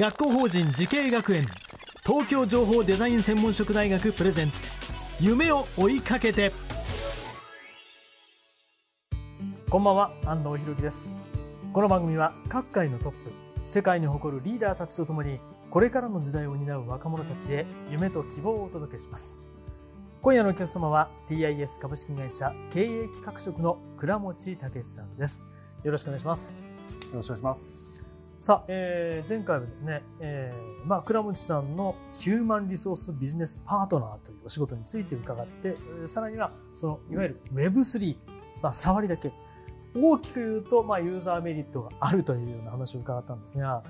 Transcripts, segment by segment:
学校法人慈恵学園。東京情報デザイン専門職大学プレゼンツ。夢を追いかけて。こんばんは。安藤博樹です。この番組は各界のトップ世界に誇るリーダーたちとともにこれからの時代を担う若者たちへ夢と希望をお届けします。今夜のお客様は TIS 株式会社経営企画職の倉持武さんです。よろしくお願いします。よろしくお願いします。さあ、えー前回はですね、えーまあ、倉持さんのヒューマンリソースビジネスパートナーというお仕事について伺って、えーさらには、その、いわゆる Web3、まあ、触りだけ。大きく言うと、まあ、ユーザーメリットがあるというような話を伺ったんですが、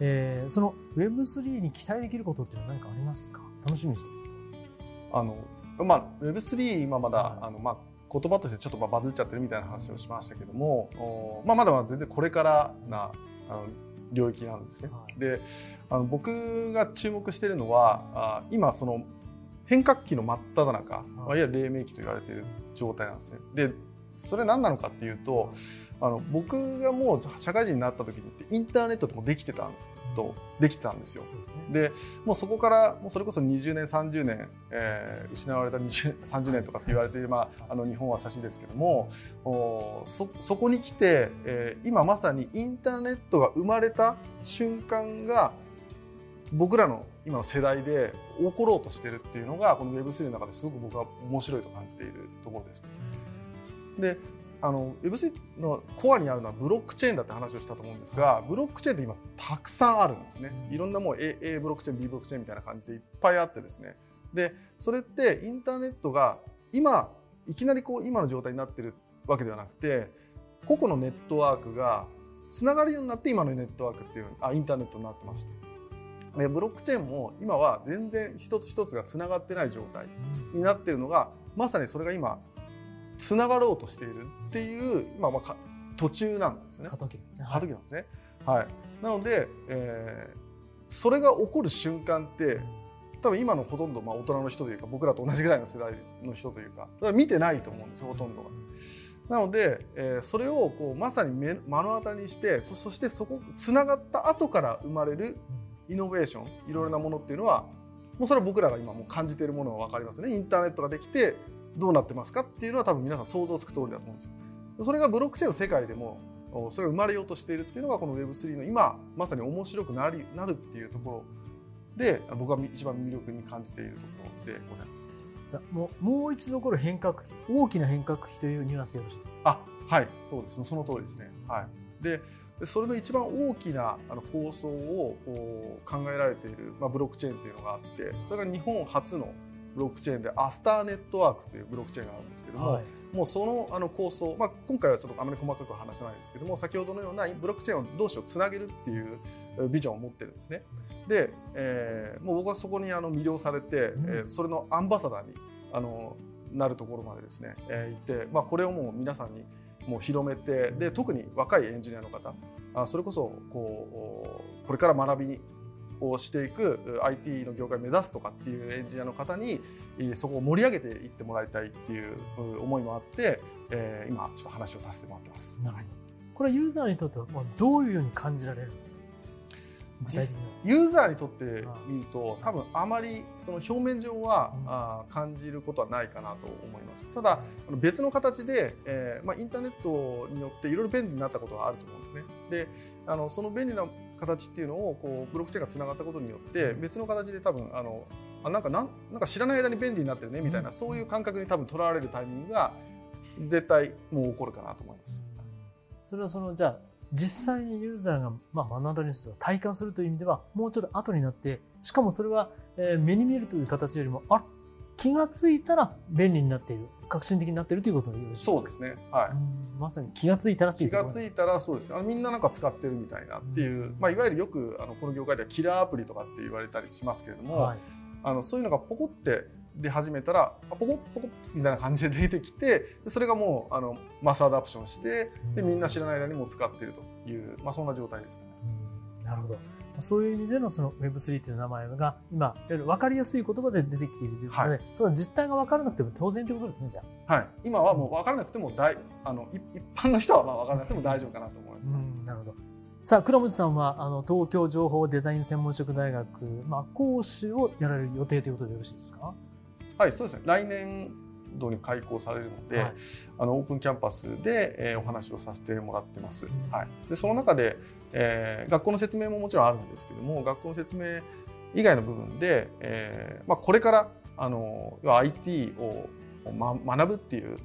えーその Web3 に期待できることっていうのは何かありますか？楽しみにして。あの、まあ、Web3 今まだ、はい。あの、まあ、言葉としてちょっとまあバズっちゃってるみたいな話をしましたけども、おまあ、まだまだ全然これからな、あの、領域なんですね。はいで、あの、僕が注目しているのは、あ今、その、変革期の真っ只中、まあ、いわゆる黎明期と言われている状態なんですね。で、それは何なのかっていうと、あの、僕がもう社会人になった時にってインターネットともできてたと、できてたんですよ。ですね。でもうそこからもうそれこそ20年30年、えー失われた20 30年とかって言われてまあ、あの日本は差しですけどもおそそこに来て、えー今まさにインターネットが生まれた瞬間が僕らの今の世代で起ころうとしてるっていうのがこの Web3 の中ですごく僕は面白いと感じているところです。であの Web3 のコアにあるのはブロックチェーンだって話をしたと思うんですがブロックチェーンって今たくさんあるんですね。いろんなもう A, A ブロックチェーン B ブロックチェーンみたいな感じでいっぱいあってですね。でそれってインターネットが今いきなりこう今の状態になってるわけではなくて個々のネットワークがつながるようになって今のネットワークっていうあインターネットになってまして。でブロックチェーンも今は全然一つ一つがつながってない状態になってるのがまさにそれが今つながろうとしているっていう、まあ、まあか途中なんですね過。渡期ですね。過渡期なんですね。はい。なので、えーそれが起こる瞬間って多分今のほとんどまあ大人の人というか僕らと同じぐらいの世代の人というか見てないと思うんですよほとんどが。なので、えーそれをこうまさに目目の当たりにしてそそしてそこつながった後から生まれるイノベーションいろいろなものっていうのはもうそれは僕らが今もう感じているものが分かりますねインターネットができてどうなってますかっていうのは多分皆さん想像つく通りだと思うんですよ。それがブロックチェーンの世界でもおそれが生まれようとしているっていうのがこの Web3 の今まさに面白くなりなるっていうところで僕が一番魅力に感じているところでございます。じゃあもうもう一度これ変革期、大きな変革期というニュアンスでよろしいですか？あはいそうですその通りですね。はい、ででそれの一番大きなあの構想を考えられている、まあ、ブロックチェーンっていうのがあってそれが日本初のブロックチェーンでアスターネットワークというブロックチェーンがあるんですけども、はい。もうそのあの構想、まあ、今回はちょっとあまり細かくは話せないですけども先ほどのようなブロックチェーンを同士をつなげるっていうえービジョンを持ってるんですね。で、えーもう僕はそこにあの魅了されて、うんえーそれのアンバサダーにあのなるところまでですね、えー行って、まあ、これをもう皆さんにもう広めてで特に若いエンジニアの方あそれこそこうこれから学びをしていく IT の業界を目指すとかっていうエンジニアの方にそこを盛り上げていってもらいたいっていう思いもあって、えー今ちょっと話をさせてもらってます。なるほど。これはユーザーにとってはどういうように感じられるんですか？実ユーザーにとってみると多分あまりその表面上は、うん。あー感じることはないかなと思います。ただ別の形で、えーまあ、インターネットによっていろいろ便利になったことはあると思うんですね。であのその便利な形っていうのをこうブロックチェーンがつながったことによって別の形で多分あのあなんかなんなんか知らない間に便利になってるねみたいな、うん。そういう感覚に多分とらわれるタイミングが絶対もう起こるかなと思います。それはそのじゃあ実際にユーザーが、まあ、目の当たりにする体感するという意味ではもうちょっと後になってしかもそれは、えー目に見えるという形よりもあ気がついたら便利になっている革新的になっているということでよろしいです。かそうですね。はい。うん。まさに気がついたらっていう気がついたらそうですあのみんななんか使ってるみたいなっていう、まあ、いわゆるよくあのこの業界ではキラーアプリとかって言われたりしますけれども、はい。あのそういうのがポコって出始めたらあポコッポコッみたいな感じで出てきてでそれがもうあのマスアダプションしてでみんな知らない間にもう使っているという、まあ、そんな状態ですかね。うんなるほどそういう意味でのその Web3 という名前が今分かりやすい言葉で出てきているということで、その実態が分からなくても当然ということですねじゃあ。はい、今はもう分からなくても大あのい一般の人はまあ分からなくても大丈夫かなと思います。うんなるほど。さあ、倉持さんは、あの、東京情報デザイン専門職大学、まあ、講師をやられる予定ということでよろしいですか？はい、そうですね。来年度に開校されるので、はいあのオープンキャンパスで、えーお話をさせてもらってます。んはい。でその中で、えー学校の説明ももちろんあるんですけども、学校の説明以外の部分で、えーまあこれからあの要は IT をま学ぶっていうう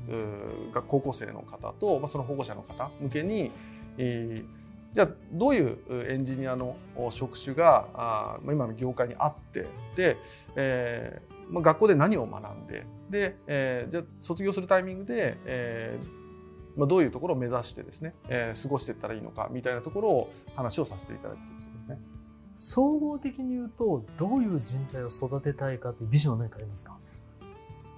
高校生の方と、まあ、その保護者の方向けに、えーじゃあどういうエンジニアのお職種が今の業界にあってで、えーまあ、学校で何を学んでで、えーじゃあ卒業するタイミングで、えーまあ、どういうところを目指してですね、えー過ごしていったらいいのかみたいなところを話をさせていただくということですね。総合的に言うと、どういう人材を育てたいかというビジョンは何かありますか？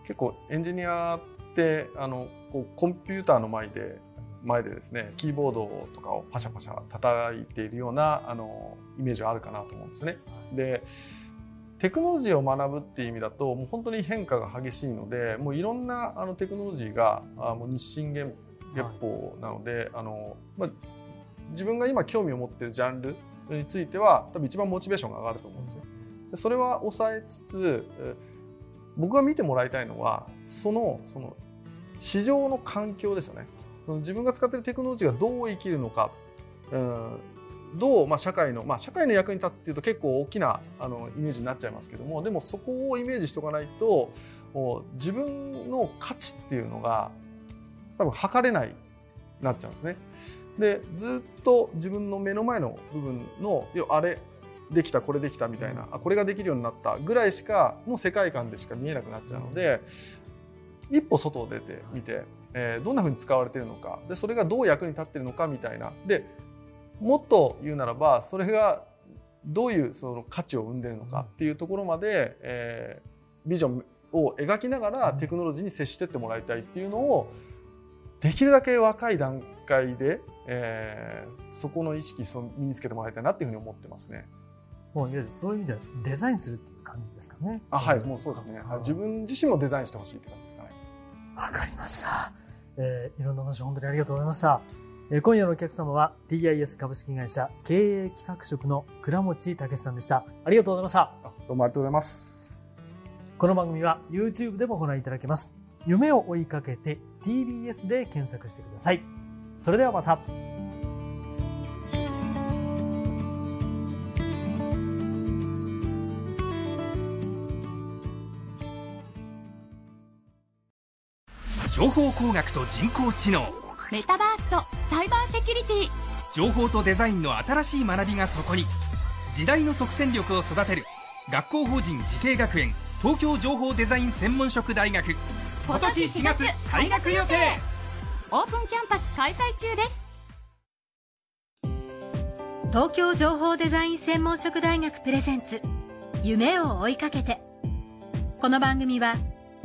結構エンジニアってあのこうコンピューターの前で前でですねキーボードとかをパシャパシャ叩いているようなあのイメージがあるかなと思うんですね。でテクノロジーを学ぶっていう意味だともう本当に変化が激しいのでもういろんなあのテクノロジーがあもう日進月月歩なので、あのまあ、自分が今興味を持っているジャンルについては多分一番モチベーションが上がると思うんですよ。でそれは抑えつつえ僕が見てもらいたいのはそのその市場の環境ですよね。その自分が使っているテクノロジーがどう生きるのか、うん、どう、まあ、社会の、まあ、社会の役に立つっていうと結構大きなあのイメージになっちゃいますけども。でもそこをイメージしておかないと自分の価値っていうのが多分測れないなっちゃうんですね。でずっと自分の目の前の部分のあれできたこれできたみたいなあこれができるようになったぐらいしかの世界観でしか見えなくなっちゃうので一歩外を出てみて、えーどんなふうに使われているのかでそれがどう役に立っているのかみたいなでもっと言うならばそれがどういうその価値を生んでいるのかっていうところまで、えービジョンを描きながらテクノロジーに接してってもらいたいっていうのをできるだけ若い段階で、えーそこの意識を身につけてもらいたいなっていうふうに思ってますね。もういわゆるそういう意味ではデザインするっていう感じですかね。あはい、もうそうですね。はい、自分自身もデザインしてほしいって感じですかね。わかりました。えーいろんな話本当にありがとうございました。えー今夜のお客様は TIS 株式会社経営企画職の倉持武さんでした。ありがとうございました。あどうもありがとうございます。この番組は YouTube でもご覧いただけます。夢を追いかけて TBS で検索してください。それではまた。情報工学と人工知能。メタバースとサイバーセキュリティ。情報とデザインの新しい学びがそこに。時代の即戦力を育てる。学校法人慈恵学園。東京情報デザイン専門職大学。今年4月開学予定。オープンキャンパス開催中です。東京情報デザイン専門職大学プレゼンツ。夢を追いかけて。この番組は